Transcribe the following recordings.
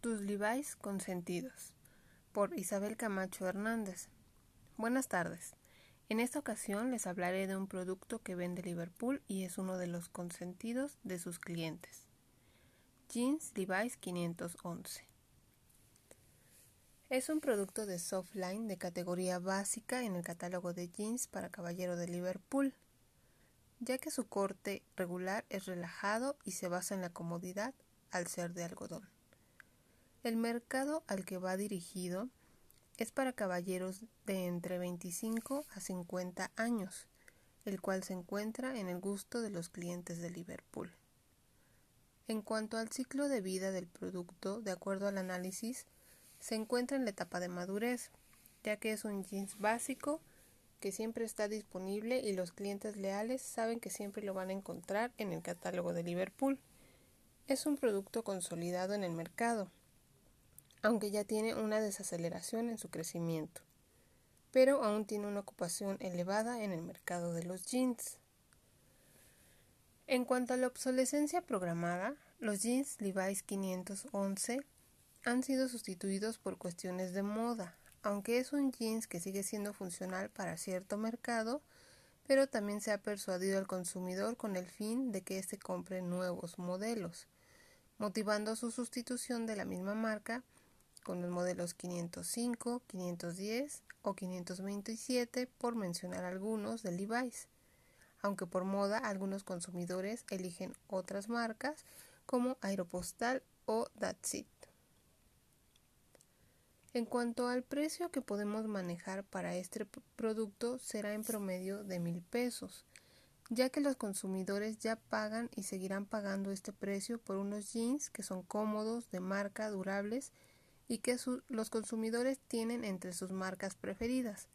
Tus Levi's consentidos por Isabel Camacho Hernández. Buenas tardes. En esta ocasión les hablaré de un producto que vende Liverpool y es uno de los consentidos de sus clientes. Jeans Levi's 511. Es un producto de softline de categoría básica en el catálogo de jeans para caballero de Liverpool, ya que su corte regular es relajado y se basa en la comodidad al ser de algodón. El mercado al que va dirigido es para caballeros de entre 25 a 50 años, el cual se encuentra en el gusto de los clientes de Liverpool. En cuanto al ciclo de vida del producto, de acuerdo al análisis, se encuentra en la etapa de madurez, ya que es un jeans básico que siempre está disponible y los clientes leales saben que siempre lo van a encontrar en el catálogo de Liverpool. Es un producto consolidado en el mercado, aunque ya tiene una desaceleración en su crecimiento, pero aún tiene una ocupación elevada en el mercado de los jeans. En cuanto a la obsolescencia programada, los jeans Levi's 511 han sido sustituidos por cuestiones de moda, aunque es un jeans que sigue siendo funcional para cierto mercado, pero también se ha persuadido al consumidor con el fin de que éste compre nuevos modelos, motivando su sustitución de la misma marca con los modelos 505, 510 o 527 por mencionar algunos de Levi's, aunque por moda algunos consumidores eligen otras marcas como Aeropostal o That's It. En cuanto al precio que podemos manejar para este producto será en promedio de mil pesos, ya que los consumidores ya pagan y seguirán pagando este precio por unos jeans que son cómodos, de marca, durables y que los consumidores tienen entre sus marcas preferidas,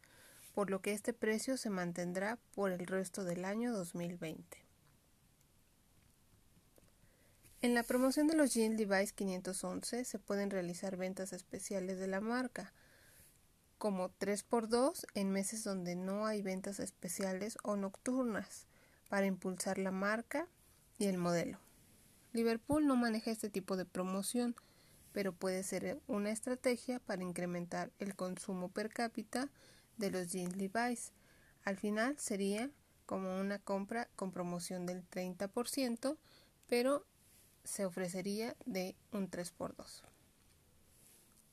por lo que este precio se mantendrá por el resto del año 2020. En la promoción de los jeans Levi's 511 se pueden realizar ventas especiales de la marca, como 3x2 en meses donde no hay ventas especiales o nocturnas, para impulsar la marca y el modelo. Liverpool no maneja este tipo de promoción, pero puede ser una estrategia para incrementar el consumo per cápita de los jeans Levi's. Al final sería como una compra con promoción del 30%, pero se ofrecería de un 3x2.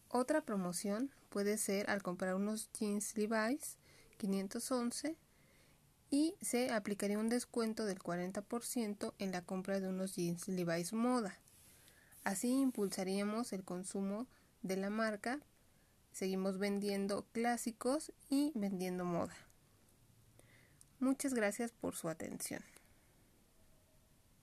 Otra promoción puede ser al comprar unos jeans Levi's 511 y se aplicaría un descuento del 40% en la compra de unos jeans Levi's Moda. Así impulsaríamos el consumo de la marca, seguimos vendiendo clásicos y vendiendo moda. Muchas gracias por su atención.